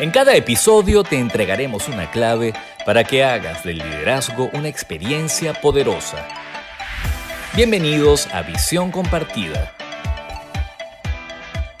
En cada episodio te entregaremos una clave para que hagas del liderazgo una experiencia poderosa. Bienvenidos a Visión Compartida.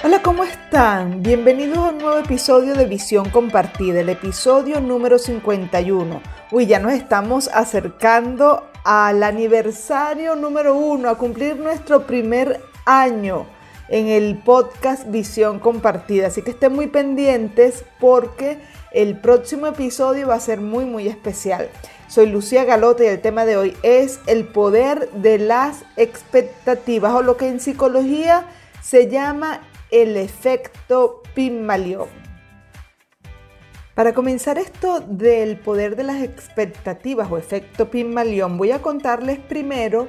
Hola, ¿cómo están? Bienvenidos a un nuevo episodio de Visión Compartida, el episodio número 51. Uy, ya nos estamos acercando al aniversario número uno, a cumplir nuestro primer año en el podcast Visión Compartida. Así que estén muy pendientes porque el próximo episodio va a ser muy, muy especial. Soy Lucía Galote y el tema de hoy es el poder de las expectativas o lo que en psicología se llama el efecto Pygmalion. Para comenzar esto del poder de las expectativas o efecto Pygmalion, voy a contarles primero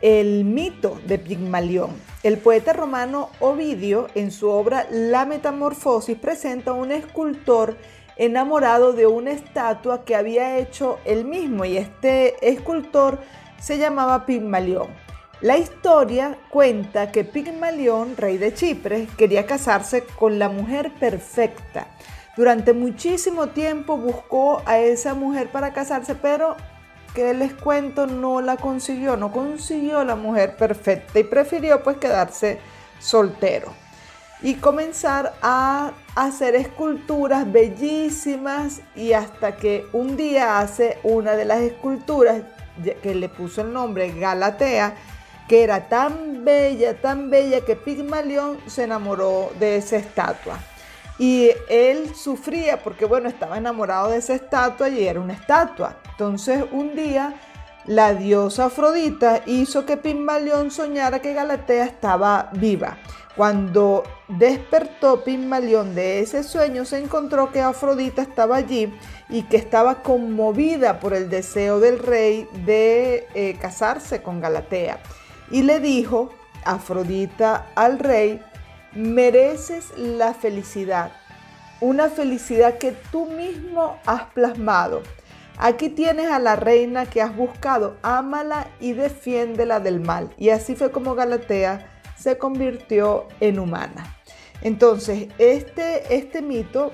el mito de Pigmalión. El poeta romano Ovidio, en su obra La Metamorfosis, presenta a un escultor enamorado de una estatua que había hecho él mismo y este escultor se llamaba Pigmalión. La historia cuenta que Pigmalión, rey de Chipre, quería casarse con la mujer perfecta. Durante muchísimo tiempo buscó a esa mujer para casarse, pero que les cuento no la consiguió, no consiguió la mujer perfecta y prefirió pues quedarse soltero y comenzar a hacer esculturas bellísimas y hasta que un día hace una de las esculturas que le puso el nombre Galatea, que era tan bella, tan bella que Pigmalión se enamoró de esa estatua. Y él sufría porque, bueno, estaba enamorado de esa estatua y era una estatua. Entonces, un día, la diosa Afrodita hizo que Pigmalión soñara que Galatea estaba viva. Cuando despertó Pigmalión de ese sueño, se encontró que Afrodita estaba allí y que estaba conmovida por el deseo del rey de eh, casarse con Galatea. Y le dijo Afrodita al rey, mereces la felicidad, una felicidad que tú mismo has plasmado. Aquí tienes a la reina que has buscado, ámala y defiéndela del mal. Y así fue como Galatea se convirtió en humana. Entonces, este, este mito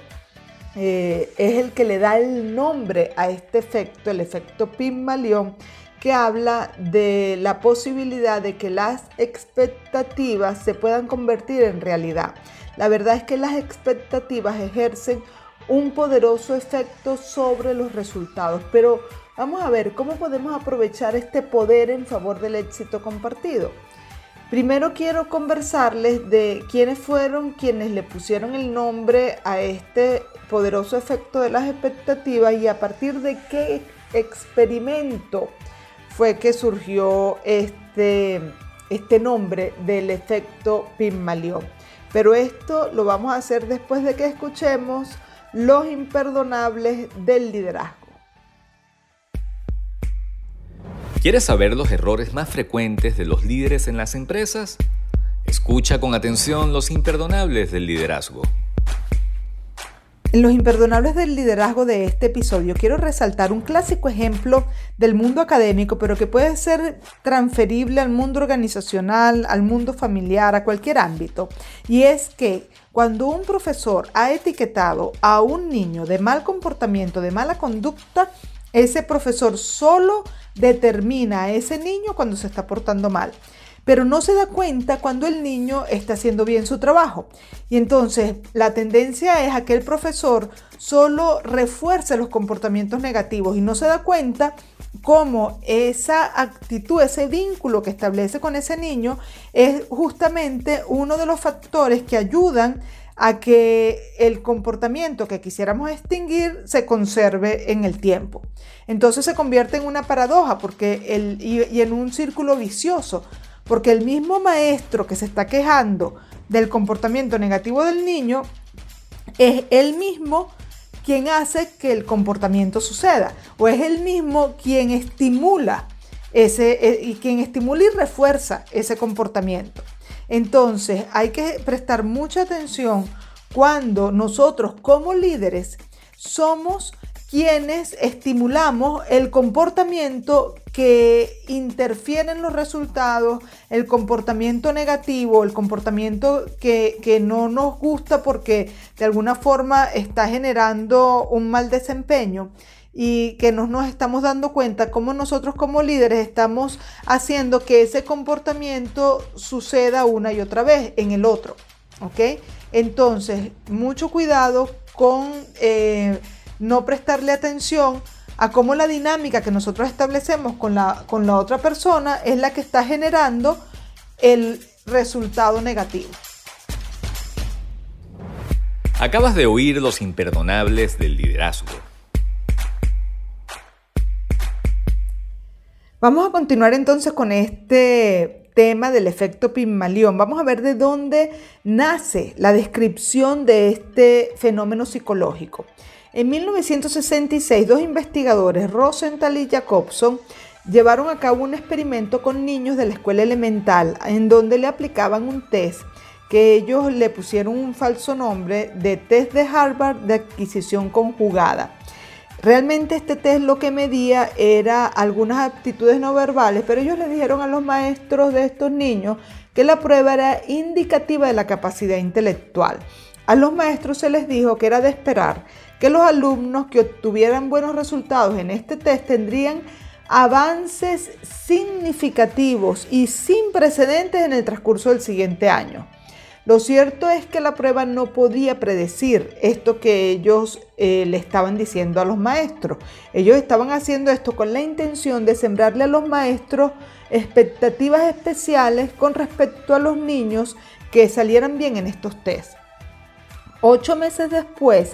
eh, es el que le da el nombre a este efecto, el efecto Pygmalion, que habla de la posibilidad de que las expectativas se puedan convertir en realidad. La verdad es que las expectativas ejercen un poderoso efecto sobre los resultados, pero vamos a ver cómo podemos aprovechar este poder en favor del éxito compartido. Primero quiero conversarles de quiénes fueron quienes le pusieron el nombre a este poderoso efecto de las expectativas y a partir de qué experimento fue que surgió este, este nombre del efecto Pygmalion. Pero esto lo vamos a hacer después de que escuchemos los imperdonables del liderazgo. ¿Quieres saber los errores más frecuentes de los líderes en las empresas? Escucha con atención los imperdonables del liderazgo. En los imperdonables del liderazgo de este episodio quiero resaltar un clásico ejemplo del mundo académico, pero que puede ser transferible al mundo organizacional, al mundo familiar, a cualquier ámbito. Y es que cuando un profesor ha etiquetado a un niño de mal comportamiento, de mala conducta, ese profesor solo determina a ese niño cuando se está portando mal pero no se da cuenta cuando el niño está haciendo bien su trabajo. Y entonces la tendencia es a que el profesor solo refuerce los comportamientos negativos y no se da cuenta cómo esa actitud, ese vínculo que establece con ese niño es justamente uno de los factores que ayudan a que el comportamiento que quisiéramos extinguir se conserve en el tiempo. Entonces se convierte en una paradoja porque el, y en un círculo vicioso, porque el mismo maestro que se está quejando del comportamiento negativo del niño es el mismo quien hace que el comportamiento suceda o es el mismo quien estimula ese eh, y quien estimula y refuerza ese comportamiento. Entonces, hay que prestar mucha atención cuando nosotros como líderes somos quienes estimulamos el comportamiento que interfieren los resultados, el comportamiento negativo, el comportamiento que, que, no nos gusta porque de alguna forma está generando un mal desempeño y que no nos estamos dando cuenta cómo nosotros como líderes estamos haciendo que ese comportamiento suceda una y otra vez en el otro. ¿Ok? Entonces, mucho cuidado con eh, no prestarle atención a cómo la dinámica que nosotros establecemos con la, con la otra persona es la que está generando el resultado negativo. Acabas de oír los imperdonables del liderazgo. Vamos a continuar entonces con este tema del efecto Pigmalión. Vamos a ver de dónde nace la descripción de este fenómeno psicológico. En 1966, dos investigadores, Rosenthal y Jacobson, llevaron a cabo un experimento con niños de la escuela elemental en donde le aplicaban un test que ellos le pusieron un falso nombre de test de Harvard de adquisición conjugada. Realmente este test lo que medía era algunas aptitudes no verbales, pero ellos le dijeron a los maestros de estos niños que la prueba era indicativa de la capacidad intelectual. A los maestros se les dijo que era de esperar que los alumnos que obtuvieran buenos resultados en este test tendrían avances significativos y sin precedentes en el transcurso del siguiente año. Lo cierto es que la prueba no podía predecir esto que ellos eh, le estaban diciendo a los maestros. Ellos estaban haciendo esto con la intención de sembrarle a los maestros expectativas especiales con respecto a los niños que salieran bien en estos test. Ocho meses después,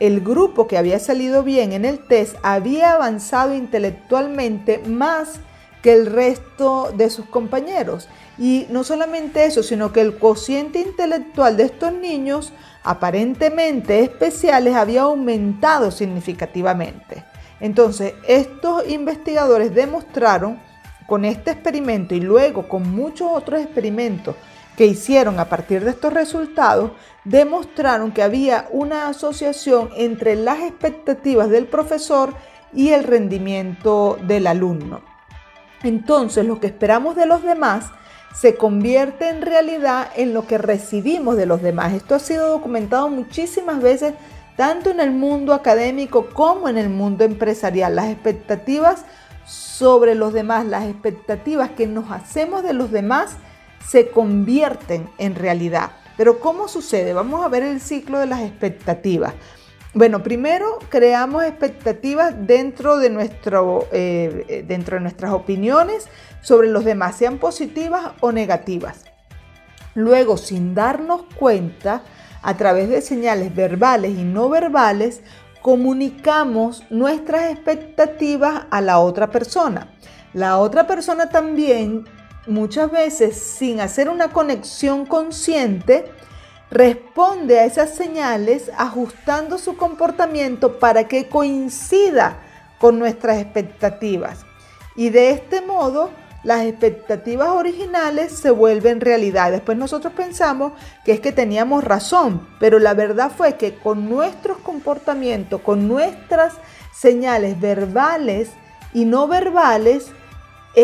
el grupo que había salido bien en el test había avanzado intelectualmente más que el resto de sus compañeros. Y no solamente eso, sino que el cociente intelectual de estos niños, aparentemente especiales, había aumentado significativamente. Entonces, estos investigadores demostraron con este experimento y luego con muchos otros experimentos que hicieron a partir de estos resultados, demostraron que había una asociación entre las expectativas del profesor y el rendimiento del alumno. Entonces lo que esperamos de los demás se convierte en realidad en lo que recibimos de los demás. Esto ha sido documentado muchísimas veces, tanto en el mundo académico como en el mundo empresarial. Las expectativas sobre los demás, las expectativas que nos hacemos de los demás, se convierten en realidad. Pero ¿cómo sucede? Vamos a ver el ciclo de las expectativas. Bueno, primero creamos expectativas dentro de, nuestro, eh, dentro de nuestras opiniones sobre los demás, sean positivas o negativas. Luego, sin darnos cuenta, a través de señales verbales y no verbales, comunicamos nuestras expectativas a la otra persona. La otra persona también, muchas veces sin hacer una conexión consciente, responde a esas señales ajustando su comportamiento para que coincida con nuestras expectativas. Y de este modo, las expectativas originales se vuelven realidad. Después nosotros pensamos que es que teníamos razón, pero la verdad fue que con nuestros comportamientos, con nuestras señales verbales y no verbales,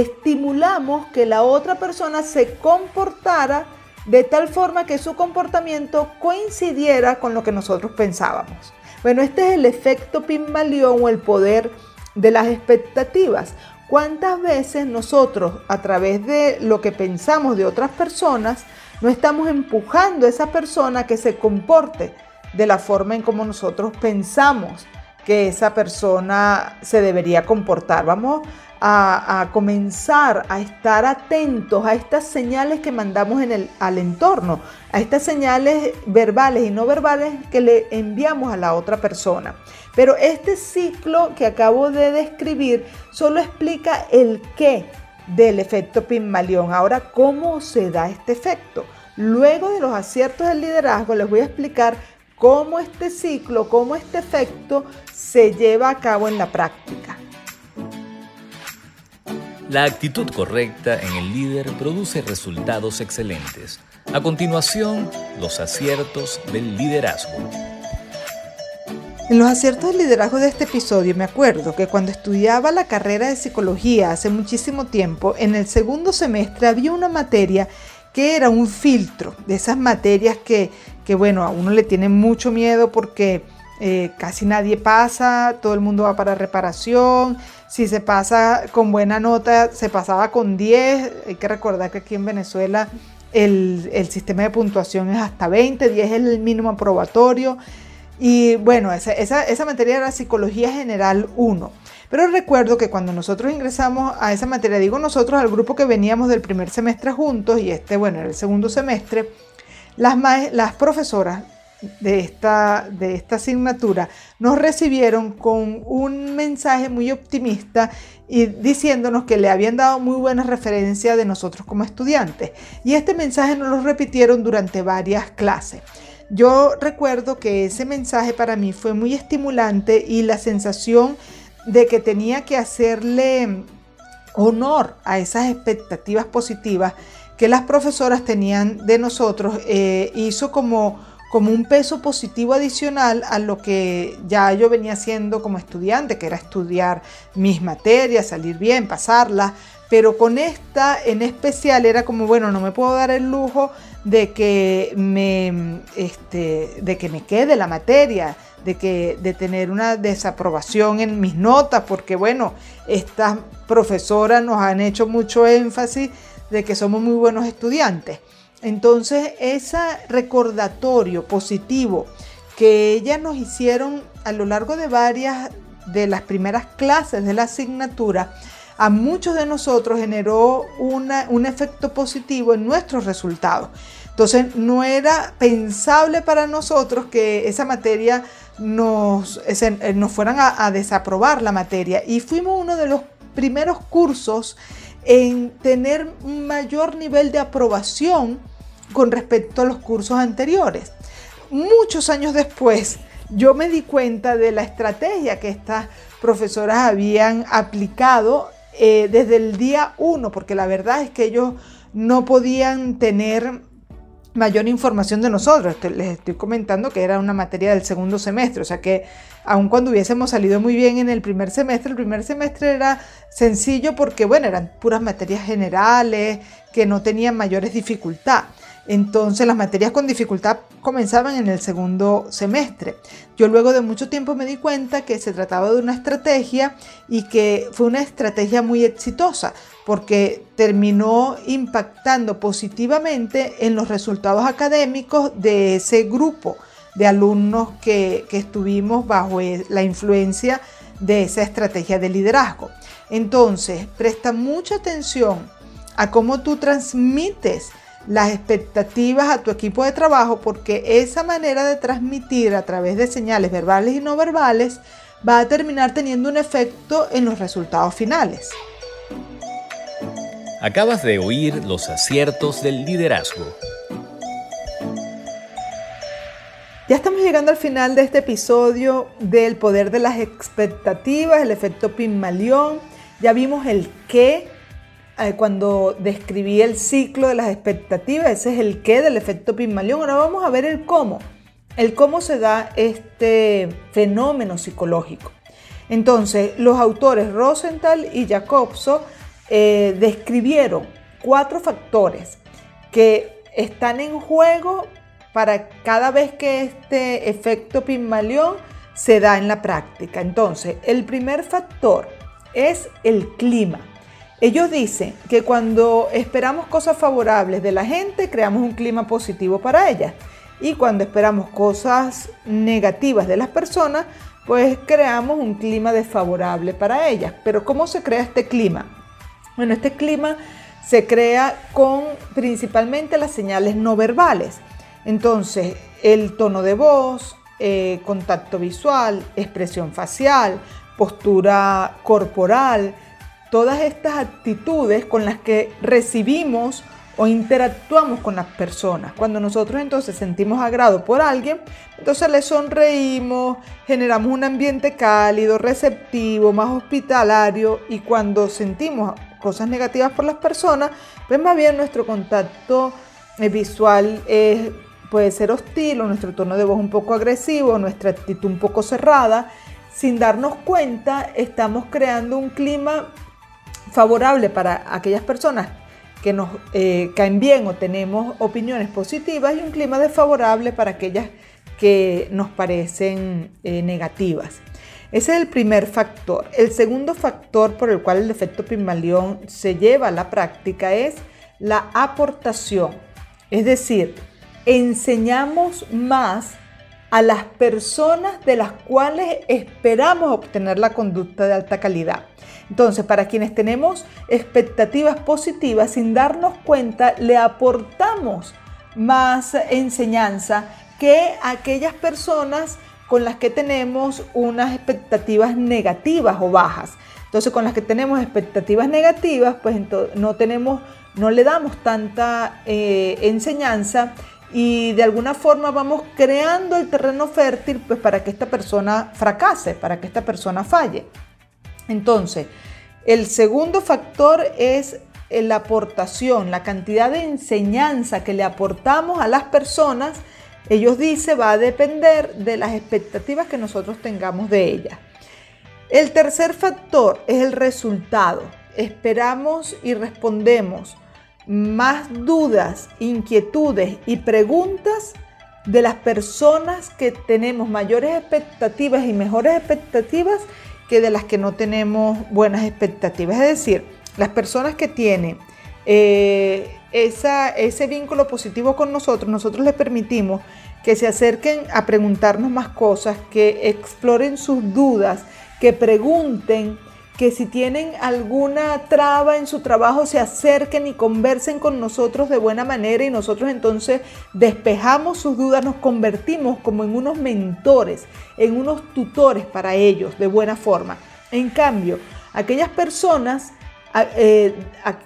estimulamos que la otra persona se comportara de tal forma que su comportamiento coincidiera con lo que nosotros pensábamos. Bueno, este es el efecto Pygmalion o el poder de las expectativas. ¿Cuántas veces nosotros, a través de lo que pensamos de otras personas, no estamos empujando a esa persona que se comporte de la forma en como nosotros pensamos que esa persona se debería comportar? Vamos a, comenzar a estar atentos a estas señales que mandamos en el, al entorno, a estas señales verbales y no verbales que le enviamos a la otra persona. Pero este ciclo que acabo de describir solo explica el qué del efecto Pygmalion. Ahora, ¿cómo se da este efecto? Luego de los aciertos del liderazgo, les voy a explicar cómo este ciclo, cómo este efecto se lleva a cabo en la práctica. La actitud correcta en el líder produce resultados excelentes. A continuación, los aciertos del liderazgo. En los aciertos de liderazgo de este episodio me acuerdo que cuando estudiaba la carrera de psicología hace muchísimo tiempo, en el segundo semestre había una materia que era un filtro de esas materias que, que bueno, a uno le tiene mucho miedo porque eh, casi nadie pasa, todo el mundo va para reparación, si se pasa con buena nota, se pasaba con 10, hay que recordar que aquí en Venezuela el, el sistema de puntuación es hasta 20, 10 es el mínimo aprobatorio. Y bueno, esa, esa, materia era Psicología General 1. Pero recuerdo que cuando nosotros ingresamos a esa materia, digo nosotros, al grupo que veníamos del primer semestre juntos, y este, bueno, era el segundo semestre, las, profesoras de esta, de esta asignatura nos recibieron con un mensaje muy optimista y diciéndonos que le habían dado muy buena referencia de nosotros como estudiantes. Y este mensaje nos lo repitieron durante varias clases. Yo recuerdo que ese mensaje para mí fue muy estimulante y la sensación de que tenía que hacerle honor a esas expectativas positivas que las profesoras tenían de nosotros eh, hizo como, como un peso positivo adicional a lo que ya yo venía haciendo como estudiante, que era estudiar mis materias, salir bien, pasarlas, pero con esta en especial era como, bueno, no me puedo dar el lujo de que me, este, de que me quede la materia, de, que, de tener una desaprobación en mis notas, porque bueno, estas profesoras nos han hecho mucho énfasis de que somos muy buenos estudiantes. Entonces, ese recordatorio positivo que ellas nos hicieron a lo largo de varias de las primeras clases de la asignatura, a muchos de nosotros generó un efecto positivo en nuestros resultados. Entonces no era pensable para nosotros que esa materia nos, eh, nos fueran a, a desaprobar la materia y fuimos uno de los primeros cursos en tener un mayor nivel de aprobación con respecto a los cursos anteriores. Muchos años después, yo me di cuenta de la estrategia que estas profesoras habían aplicado eh, desde el día uno, porque la verdad es que ellos no podían tener mayor información de nosotros. Les estoy comentando que era una materia del segundo semestre, o sea que aun cuando hubiésemos salido muy bien en el primer semestre, el primer semestre era sencillo porque, bueno, eran puras materias generales que no tenían mayores dificultades. Entonces las materias con dificultad comenzaban en el segundo semestre. Yo luego de mucho tiempo me di cuenta que se trataba de una estrategia y que fue una estrategia muy exitosa porque terminó impactando positivamente en los resultados académicos de ese grupo de alumnos que, que estuvimos bajo e, la influencia de esa estrategia de liderazgo. Entonces, presta mucha atención a cómo tú transmites las expectativas a tu equipo de trabajo porque esa manera de transmitir a través de señales verbales y no verbales va a terminar teniendo un efecto en los resultados finales. Acabas de oír los aciertos del liderazgo. Ya estamos llegando al final de este episodio del poder de las expectativas, el efecto Pygmalion. Ya vimos el qué, eh, cuando describí el ciclo de las expectativas, ese es el qué del efecto Pygmalion. Ahora vamos a ver el cómo, el cómo se da este fenómeno psicológico. Entonces, los autores Rosenthal y Jacobson eh, describieron cuatro factores que están en juego para cada vez que este efecto Pygmalion se da en la práctica. Entonces, el primer factor es el clima. Ellos dicen que cuando esperamos cosas favorables de la gente, creamos un clima positivo para ellas. Y cuando esperamos cosas negativas de las personas, pues creamos un clima desfavorable para ellas. Pero ¿cómo se crea este clima? Bueno, este clima se crea con principalmente las señales no verbales. Entonces, el tono de voz, eh, contacto visual, expresión facial, postura corporal, todas estas actitudes con las que recibimos o interactuamos con las personas. Cuando nosotros entonces sentimos agrado por alguien, entonces le sonreímos, generamos un ambiente cálido, receptivo, más hospitalario y cuando sentimos cosas negativas por las personas, pues más bien nuestro contacto eh, visual puede ser hostil o nuestro tono de voz un poco agresivo, nuestra actitud un poco cerrada, sin darnos cuenta estamos creando un clima favorable para aquellas personas que nos eh, caen bien o tenemos opiniones positivas y un clima desfavorable para aquellas que nos parecen eh, negativas. Ese es el primer factor. El segundo factor por el cual el defecto Pigmalión se lleva a la práctica es la aportación. Es decir, enseñamos más a las personas de las cuales esperamos obtener la conducta de alta calidad. Entonces, para quienes tenemos expectativas positivas, sin darnos cuenta, le aportamos más enseñanza que aquellas personas con las que tenemos unas expectativas negativas o bajas. Entonces, con las que tenemos expectativas negativas, pues no tenemos, no le damos tanta eh, enseñanza y de alguna forma vamos creando el terreno fértil pues para que esta persona fracase, para que esta persona falle. Entonces, el segundo factor es la aportación, la cantidad de enseñanza que le aportamos a las personas, ellos dicen va a depender de las expectativas que nosotros tengamos de ellas. El tercer factor es el resultado. Esperamos y respondemos más dudas, inquietudes y preguntas de las personas que tenemos mayores expectativas y mejores expectativas que de las que no tenemos buenas expectativas. Es decir, las personas que tienen eh, ese vínculo positivo con nosotros, nosotros les permitimos que se acerquen a preguntarnos más cosas, que exploren sus dudas, que pregunten que si tienen alguna traba en su trabajo se acerquen y conversen con nosotros de buena manera y nosotros entonces despejamos sus dudas, nos convertimos como en unos mentores, en unos tutores para ellos de buena forma. En cambio, aquellas personas eh,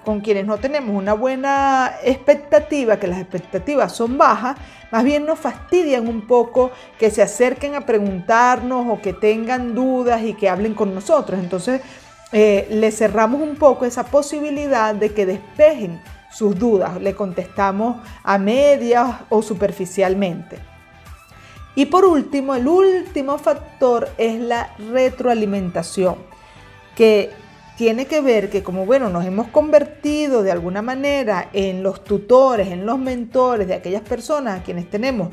con quienes no tenemos una buena expectativa, que las expectativas son bajas, más bien nos fastidian un poco que se acerquen a preguntarnos o que tengan dudas y que hablen con nosotros. Entonces, eh, le cerramos un poco esa posibilidad de que despejen sus dudas. Le contestamos a medias o superficialmente. Y por último, el último factor es la retroalimentación, que tiene que ver que como bueno, nos hemos convertido de alguna manera en los tutores, en los mentores de aquellas personas a quienes tenemos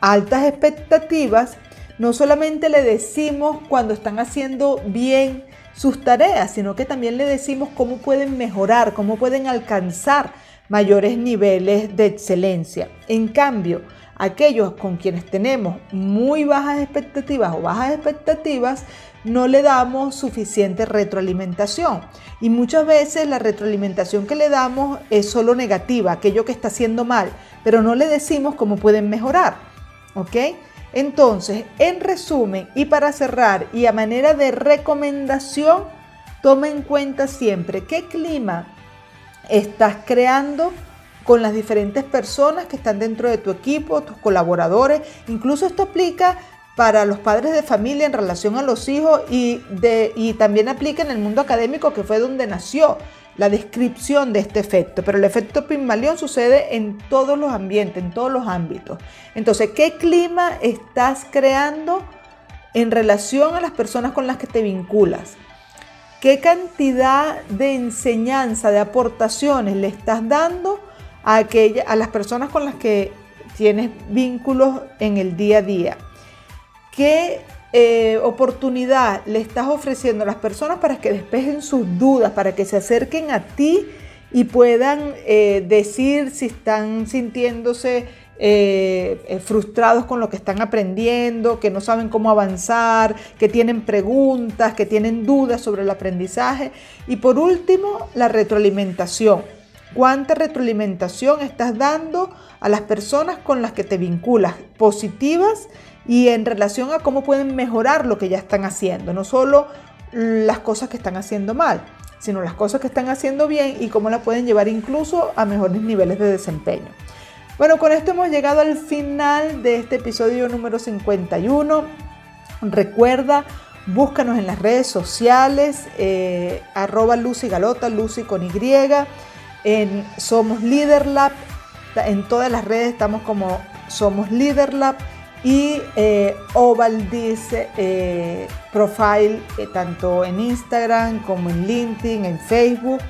altas expectativas, no solamente le decimos cuando están haciendo bien sus tareas, sino que también le decimos cómo pueden mejorar, cómo pueden alcanzar mayores niveles de excelencia. En cambio, aquellos con quienes tenemos muy bajas expectativas o bajas expectativas, no le damos suficiente retroalimentación. Y muchas veces la retroalimentación que le damos es solo negativa, aquello que está haciendo mal, pero no le decimos cómo pueden mejorar. ¿Ok? Entonces, en resumen y para cerrar y a manera de recomendación, toma en cuenta siempre qué clima estás creando con las diferentes personas que están dentro de tu equipo, tus colaboradores. Incluso esto aplica para los padres de familia en relación a los hijos y, también aplica en el mundo académico que fue donde nació la descripción de este efecto, pero el efecto Pygmalion sucede en todos los ambientes, en todos los ámbitos. Entonces, ¿qué clima estás creando en relación a las personas con las que te vinculas? ¿Qué cantidad de enseñanza, de aportaciones le estás dando a, aquella, a las personas con las que tienes vínculos en el día a día? ¿Qué eh, oportunidad le estás ofreciendo a las personas para que despejen sus dudas, para que se acerquen a ti y puedan eh, decir si están sintiéndose eh, frustrados con lo que están aprendiendo, que no saben cómo avanzar, que tienen preguntas, que tienen dudas sobre el aprendizaje. Y por último, la retroalimentación. ¿Cuánta retroalimentación estás dando a las personas con las que te vinculas? Positivas y en relación a cómo pueden mejorar lo que ya están haciendo, no solo las cosas que están haciendo mal, sino las cosas que están haciendo bien y cómo la pueden llevar incluso a mejores niveles de desempeño. Bueno, con esto hemos llegado al final de este episodio número 51. Recuerda, búscanos en las redes sociales, eh, arroba Lucy Galota, Lucy con Y, en Somos Leader Lab En todas las redes estamos como Somos Leader y eh, eh, profile eh, tanto en Instagram como en LinkedIn, en Facebook.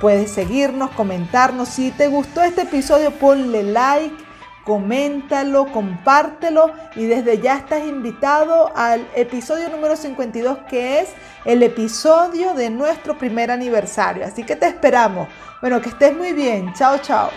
puedes seguirnos, comentarnos. Si te gustó este episodio, ponle like, coméntalo, compártelo y desde ya estás invitado al episodio número 52 que es el episodio de nuestro primer aniversario. Así que te esperamos. Bueno, que estés muy bien. Chao, chao.